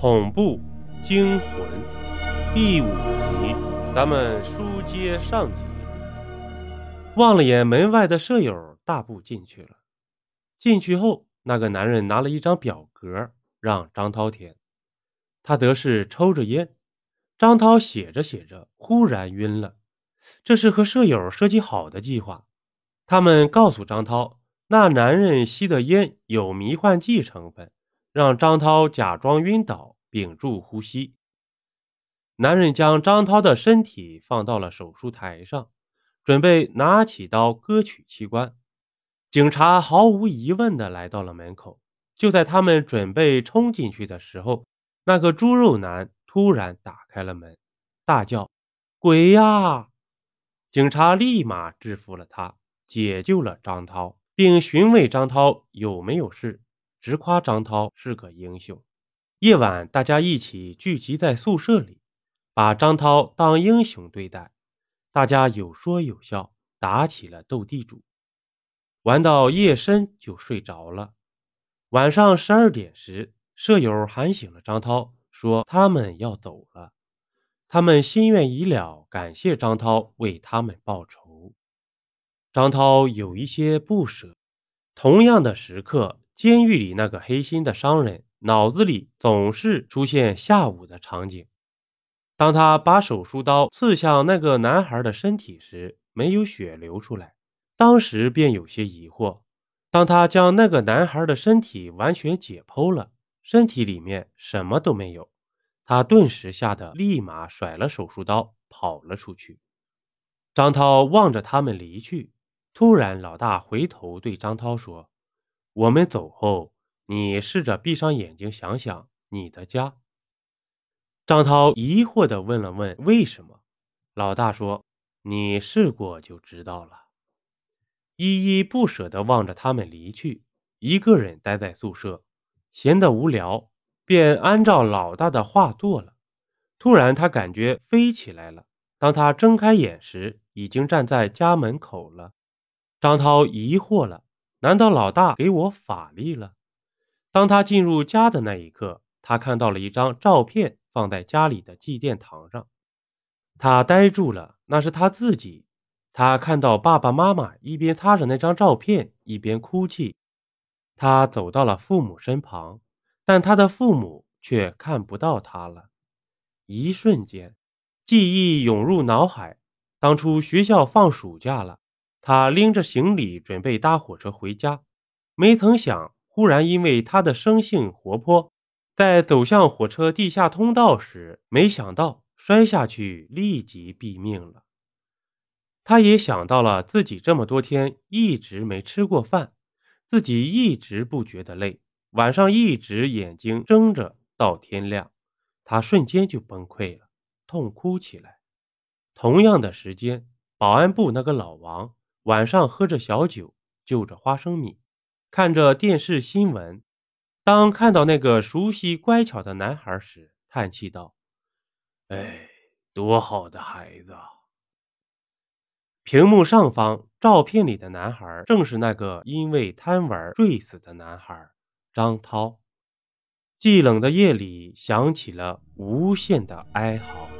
恐怖惊魂第五集，咱们书接上集。望了眼门外的舍友，大步进去了。进去后，那个男人拿了一张表格让张涛填，他得是抽着烟。张涛写着写着，忽然晕了。这是和舍友设计好的计划。他们告诉张涛，那男人吸的烟有迷幻剂成分。让张涛假装晕倒，屏住呼吸。男人将张涛的身体放到了手术台上，准备拿起刀割取器官。警察毫无疑问地来到了门口。就在他们准备冲进去的时候，那个猪肉男突然打开了门，大叫：“鬼呀！”警察立马制服了他，解救了张涛，并询问张涛有没有事。直夸张涛是个英雄。夜晚，大家一起聚集在宿舍里，把张涛当英雄对待。大家有说有笑，打起了斗地主，玩到夜深就睡着了。晚上十二点时，舍友喊醒了张涛，说他们要走了。他们心愿已了，感谢张涛为他们报仇。张涛有一些不舍。同样的时刻。监狱里那个黑心的商人脑子里总是出现下午的场景。当他把手术刀刺向那个男孩的身体时，没有血流出来，当时便有些疑惑。当他将那个男孩的身体完全解剖了，身体里面什么都没有，他顿时吓得立马甩了手术刀跑了出去。张涛望着他们离去，突然，老大回头对张涛说。我们走后，你试着闭上眼睛，想想你的家。张涛疑惑地问了问：“为什么？”老大说：“你试过就知道了。”依依不舍地望着他们离去，一个人待在宿舍，闲得无聊，便按照老大的话做了。突然，他感觉飞起来了。当他睁开眼时，已经站在家门口了。张涛疑惑了。难道老大给我法力了？当他进入家的那一刻，他看到了一张照片放在家里的祭奠堂上，他呆住了。那是他自己。他看到爸爸妈妈一边擦着那张照片，一边哭泣。他走到了父母身旁，但他的父母却看不到他了。一瞬间，记忆涌入脑海。当初学校放暑假了。他拎着行李准备搭火车回家，没曾想，忽然因为他的生性活泼，在走向火车地下通道时，没想到摔下去，立即毙命了。他也想到了自己这么多天一直没吃过饭，自己一直不觉得累，晚上一直眼睛睁着到天亮，他瞬间就崩溃了，痛哭起来。同样的时间，保安部那个老王。晚上喝着小酒，就着花生米，看着电视新闻。当看到那个熟悉乖巧的男孩时，叹气道：“哎，多好的孩子！”屏幕上方，照片里的男孩正是那个因为贪玩坠死的男孩张涛。寂冷的夜里，响起了无限的哀嚎。